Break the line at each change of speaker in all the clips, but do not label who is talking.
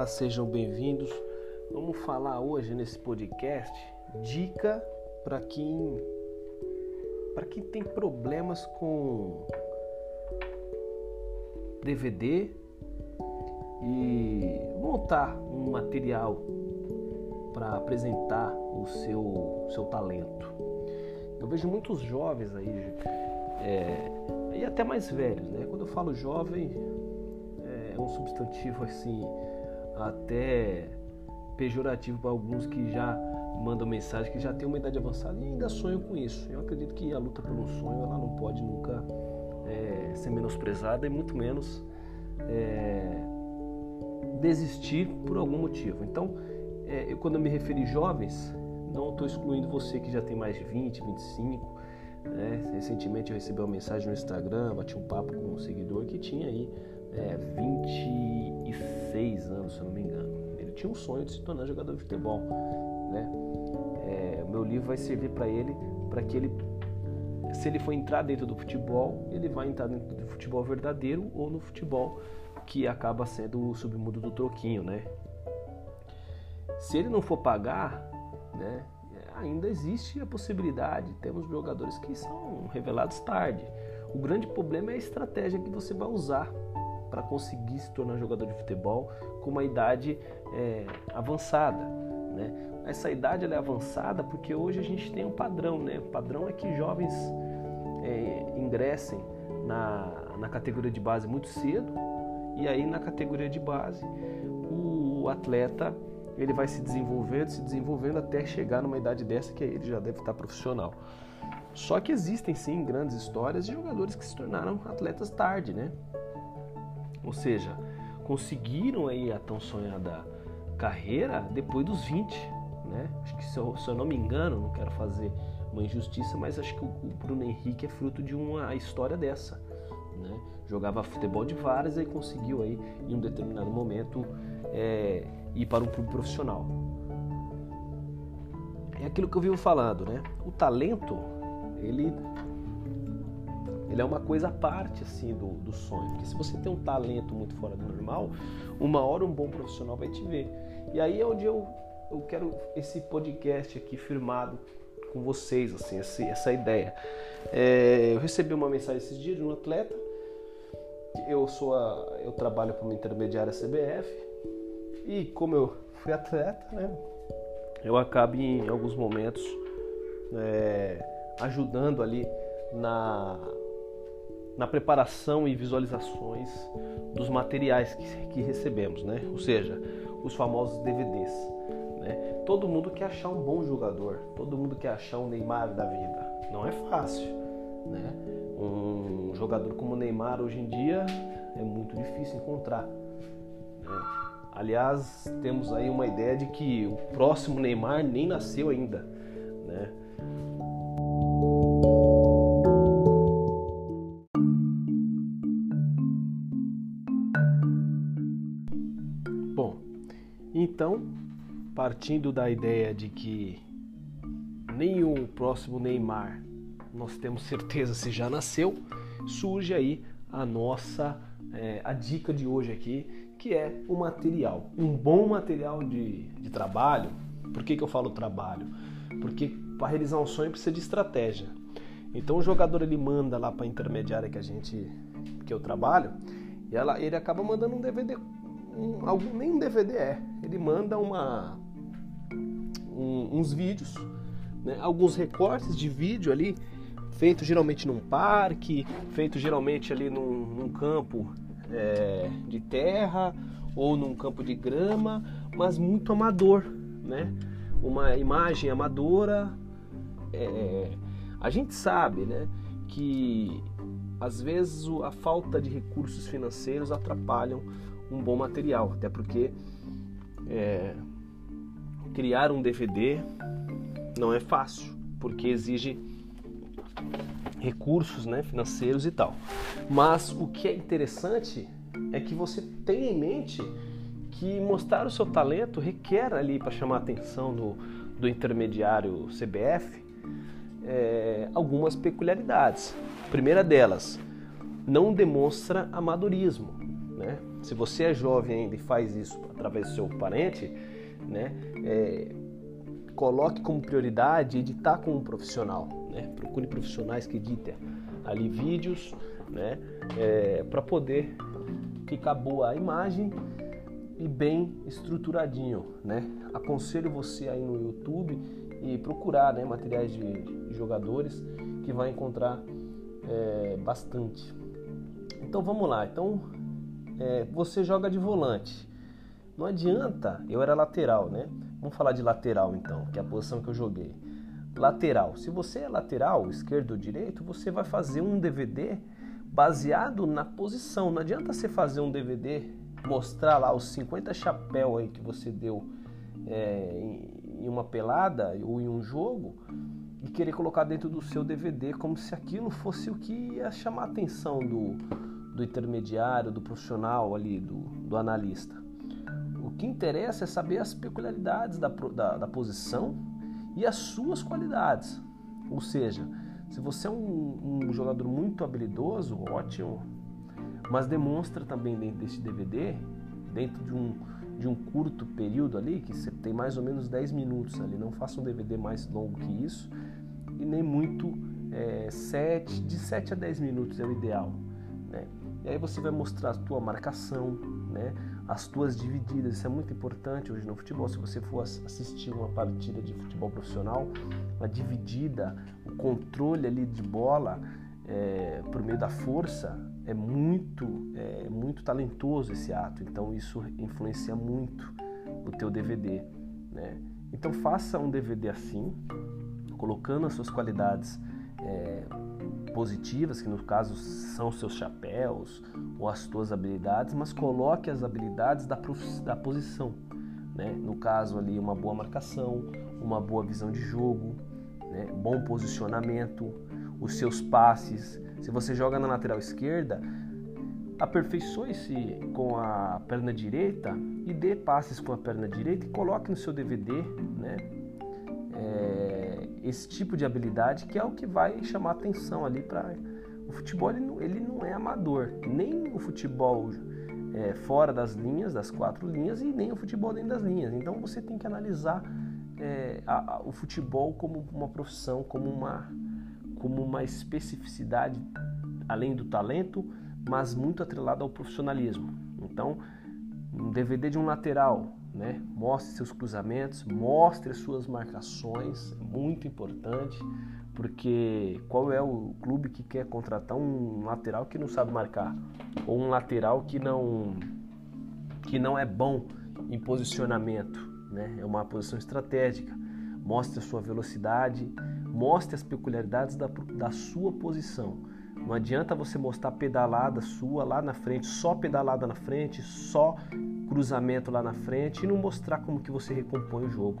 Olá, sejam bem-vindos. Vamos falar hoje nesse podcast dica para quem para quem tem problemas com DVD e montar um material para apresentar o seu seu talento. Eu vejo muitos jovens aí é, e até mais velhos, né? Quando eu falo jovem é um substantivo assim até pejorativo para alguns que já mandam mensagem que já tem uma idade avançada e ainda sonham com isso. Eu acredito que a luta pelo sonho ela não pode nunca é, ser menosprezada e muito menos é, desistir por algum motivo. Então, é, eu, quando eu me referi jovens, não estou excluindo você que já tem mais de 20, 25. Né? Recentemente eu recebi uma mensagem no Instagram, bati um papo com um seguidor que tinha aí é, 26 anos, se eu não me engano. Ele tinha um sonho de se tornar jogador de futebol. Né? É, o meu livro vai servir para ele, para que ele, se ele for entrar dentro do futebol, ele vai entrar dentro do futebol verdadeiro ou no futebol que acaba sendo o submundo do troquinho, né? Se ele não for pagar, né, ainda existe a possibilidade. Temos jogadores que são revelados tarde. O grande problema é a estratégia que você vai usar para conseguir se tornar jogador de futebol com uma idade é, avançada. Né? Essa idade é avançada porque hoje a gente tem um padrão. Né? O padrão é que jovens é, ingressem na, na categoria de base muito cedo e aí na categoria de base o atleta ele vai se desenvolvendo, se desenvolvendo até chegar numa idade dessa que ele já deve estar profissional. Só que existem sim grandes histórias de jogadores que se tornaram atletas tarde, né? Ou seja, conseguiram aí a tão sonhada carreira depois dos 20, né? Acho que se eu, se eu não me engano, não quero fazer uma injustiça, mas acho que o, o Bruno Henrique é fruto de uma história dessa, né? Jogava futebol de várias e conseguiu aí em um determinado momento é, ir para um clube profissional. É aquilo que eu vivo falando, né? O talento, ele ele é uma coisa à parte assim do, do sonho. Porque se você tem um talento muito fora do normal, uma hora um bom profissional vai te ver. E aí é onde eu, eu quero esse podcast aqui firmado com vocês, assim, essa, essa ideia. É, eu recebi uma mensagem esses dias de um atleta. Eu sou a, eu trabalho para uma intermediária CBF e como eu fui atleta, né, eu acabo em alguns momentos é, ajudando ali na na preparação e visualizações dos materiais que, que recebemos, né? Ou seja, os famosos DVDs. Né? Todo mundo quer achar um bom jogador, todo mundo quer achar um Neymar da vida. Não é fácil, né? Um jogador como o Neymar hoje em dia é muito difícil encontrar. Né? Aliás, temos aí uma ideia de que o próximo Neymar nem nasceu ainda, né? Então, partindo da ideia de que nem o próximo Neymar nós temos certeza se já nasceu, surge aí a nossa é, a dica de hoje aqui, que é o material. Um bom material de, de trabalho. Por que, que eu falo trabalho? Porque para realizar um sonho precisa de estratégia. Então o jogador ele manda lá para a intermediária que a gente que eu trabalho e ela, ele acaba mandando um DVD um, algum, nem um DVD é. Ele manda uma, um, uns vídeos, né, alguns recortes de vídeo ali, feito geralmente num parque, feito geralmente ali num, num campo é, de terra ou num campo de grama, mas muito amador, né? Uma imagem amadora. É, a gente sabe, né, que às vezes a falta de recursos financeiros atrapalham um bom material, até porque é, criar um DVD não é fácil, porque exige recursos né, financeiros e tal. Mas o que é interessante é que você tenha em mente que mostrar o seu talento requer ali para chamar a atenção do, do intermediário CBF é, algumas peculiaridades. Primeira delas, não demonstra amadorismo. né? Se você é jovem ainda e faz isso através do seu parente, né? É, coloque como prioridade editar com um profissional, né? Procure profissionais que editem ali vídeos, né? É, para poder ficar boa a imagem e bem estruturadinho, né? Aconselho você aí no YouTube e procurar, né, materiais de jogadores que vai encontrar é, bastante. Então vamos lá. Então é, você joga de volante. Não adianta. Eu era lateral, né? Vamos falar de lateral então, que é a posição que eu joguei. Lateral. Se você é lateral, esquerdo ou direito, você vai fazer um DVD baseado na posição. Não adianta você fazer um DVD, mostrar lá os 50 chapéu aí que você deu é, em uma pelada ou em um jogo e querer colocar dentro do seu DVD como se aquilo fosse o que ia chamar a atenção do, do intermediário, do profissional ali, do, do analista. O que interessa é saber as peculiaridades da, da, da posição e as suas qualidades. Ou seja, se você é um, um, jogador muito habilidoso, ótimo, mas demonstra também dentro desse DVD, dentro de um, de um curto período ali, que você tem mais ou menos 10 minutos ali, não faça um DVD mais longo que isso, e nem muito é, 7, de 7 a 10 minutos é o ideal. E aí você vai mostrar a tua marcação, né? as tuas divididas, isso é muito importante hoje no futebol. Se você for assistir uma partida de futebol profissional, a dividida, o controle ali de bola é, por meio da força é muito, é, muito talentoso esse ato. Então isso influencia muito o teu DVD. Né? Então faça um DVD assim, colocando as suas qualidades é, positivas, que no caso são seus chapéus ou as suas habilidades, mas coloque as habilidades da, da posição. Né? No caso ali, uma boa marcação, uma boa visão de jogo, né? bom posicionamento, os seus passes. Se você joga na lateral esquerda, aperfeiçoe-se com a perna direita e dê passes com a perna direita e coloque no seu DVD, né? É, esse tipo de habilidade que é o que vai chamar atenção ali para o futebol ele não, ele não, é amador nem o futebol é, fora das linhas das quatro linhas e nem o futebol dentro das linhas. Então você tem que analisar é, a, a, o futebol como uma profissão como uma como uma especificidade além do talento mas muito atrelado ao profissionalismo. Então um DVD de um lateral né? Mostre seus cruzamentos, mostre as suas marcações, é muito importante, porque qual é o clube que quer contratar um lateral que não sabe marcar ou um lateral que não que não é bom em posicionamento, né? É uma posição estratégica. Mostre a sua velocidade, mostre as peculiaridades da, da sua posição. Não adianta você mostrar pedalada sua lá na frente, só pedalada na frente, só cruzamento lá na frente e não mostrar como que você recompõe o jogo,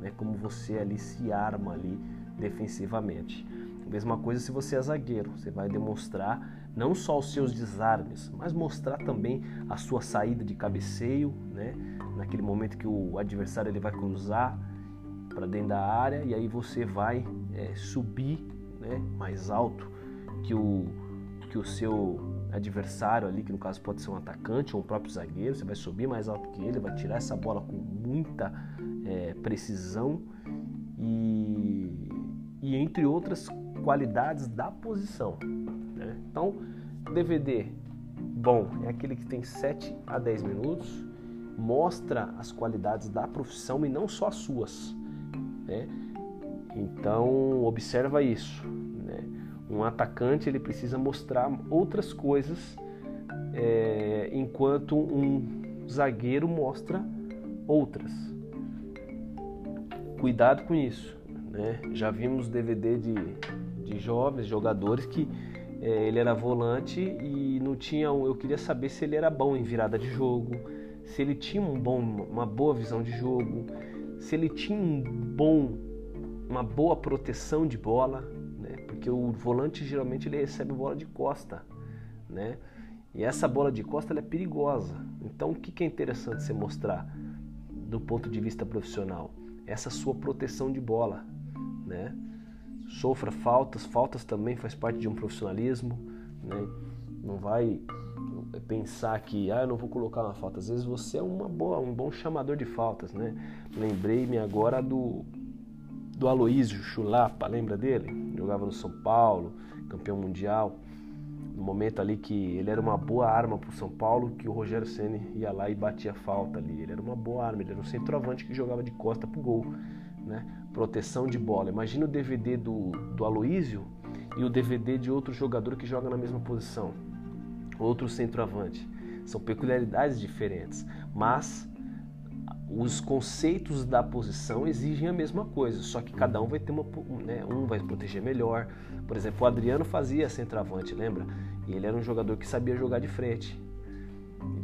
né? Como você ali se arma ali defensivamente. Mesma coisa se você é zagueiro, você vai demonstrar não só os seus desarmes, mas mostrar também a sua saída de cabeceio, né? Naquele momento que o adversário ele vai cruzar para dentro da área e aí você vai é, subir, né? Mais alto que o que o seu adversário ali, que no caso pode ser um atacante ou um próprio zagueiro, você vai subir mais alto que ele, vai tirar essa bola com muita é, precisão e, e, entre outras qualidades da posição. Né? Então, DVD bom é aquele que tem 7 a 10 minutos, mostra as qualidades da profissão e não só as suas. Né? Então, observa isso. Um atacante ele precisa mostrar outras coisas, é, enquanto um zagueiro mostra outras. Cuidado com isso. Né? Já vimos DVD de, de jovens jogadores que é, ele era volante e não tinha. Eu queria saber se ele era bom em virada de jogo, se ele tinha um bom, uma boa visão de jogo, se ele tinha um bom, uma boa proteção de bola porque o volante geralmente ele recebe bola de costa, né? E essa bola de costa é perigosa. Então o que é interessante você mostrar do ponto de vista profissional? Essa sua proteção de bola, né? Sofra faltas, faltas também faz parte de um profissionalismo, né? Não vai pensar que ah, eu não vou colocar uma falta. Às vezes você é uma boa, um bom chamador de faltas, né? Lembrei-me agora do do Aloísio Chulapa, lembra dele? Jogava no São Paulo, campeão mundial. No momento ali que ele era uma boa arma para o São Paulo, que o Rogério Ceni ia lá e batia falta ali. Ele era uma boa arma, ele era um centroavante que jogava de costa pro gol, né? Proteção de bola. Imagina o DVD do, do Aloísio e o DVD de outro jogador que joga na mesma posição, outro centroavante. São peculiaridades diferentes, mas os conceitos da posição exigem a mesma coisa, só que cada um vai ter uma, né, um vai proteger melhor. Por exemplo, o Adriano fazia centroavante, lembra? E ele era um jogador que sabia jogar de frente,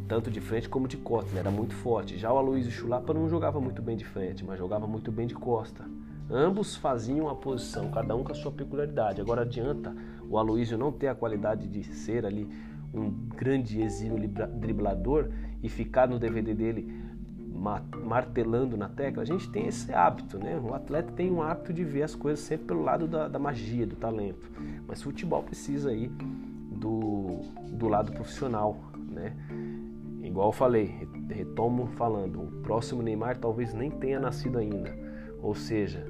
tanto de frente como de costa, ele era muito forte. Já o Aloysio Chulapa não jogava muito bem de frente, mas jogava muito bem de costa. Ambos faziam a posição, cada um com a sua peculiaridade. Agora adianta o Aloysio não ter a qualidade de ser ali um grande exílio driblador e ficar no DVD dele martelando na tecla, a gente tem esse hábito, né? O atleta tem um hábito de ver as coisas sempre pelo lado da, da magia, do talento. Mas futebol precisa aí do, do lado profissional, né? Igual eu falei, retomo falando, o próximo Neymar talvez nem tenha nascido ainda. Ou seja,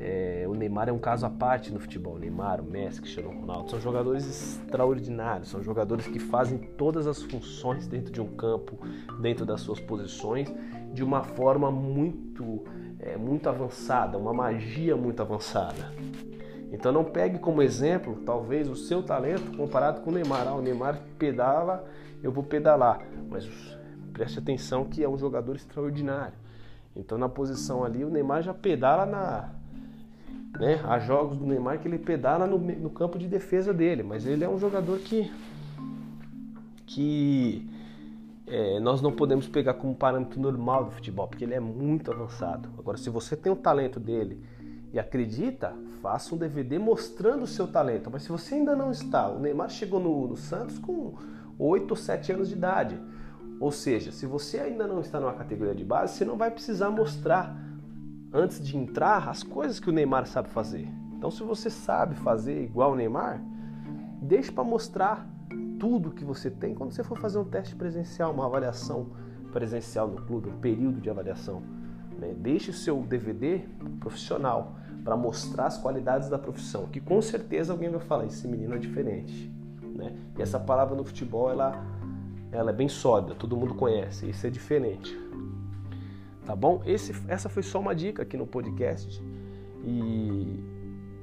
é, o Neymar é um caso à parte no futebol. O Neymar, o Messi, Cristiano Ronaldo são jogadores extraordinários, são jogadores que fazem todas as funções dentro de um campo, dentro das suas posições de uma forma muito, é, muito avançada, uma magia muito avançada. Então não pegue como exemplo, talvez, o seu talento comparado com o Neymar. Ah, o Neymar pedala, eu vou pedalar. Mas preste atenção que é um jogador extraordinário. Então na posição ali, o Neymar já pedala na. Né, há jogos do Neymar que ele pedala no, no campo de defesa dele, mas ele é um jogador que. que é, nós não podemos pegar como parâmetro normal do futebol, porque ele é muito avançado. Agora, se você tem o talento dele e acredita, faça um DVD mostrando o seu talento. Mas se você ainda não está, o Neymar chegou no, no Santos com 8 ou 7 anos de idade. Ou seja, se você ainda não está numa categoria de base, você não vai precisar mostrar antes de entrar as coisas que o Neymar sabe fazer. Então, se você sabe fazer igual o Neymar, deixe para mostrar tudo que você tem quando você for fazer um teste presencial, uma avaliação presencial no clube, um período de avaliação. Né? Deixe o seu DVD profissional para mostrar as qualidades da profissão, que com certeza alguém vai falar, esse menino é diferente. Né? E essa palavra no futebol, ela, ela é bem sóbria, todo mundo conhece, isso é diferente. Tá bom? Esse, essa foi só uma dica aqui no podcast e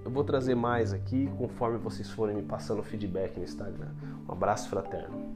eu vou trazer mais aqui conforme vocês forem me passando feedback no Instagram. Um abraço fraterno.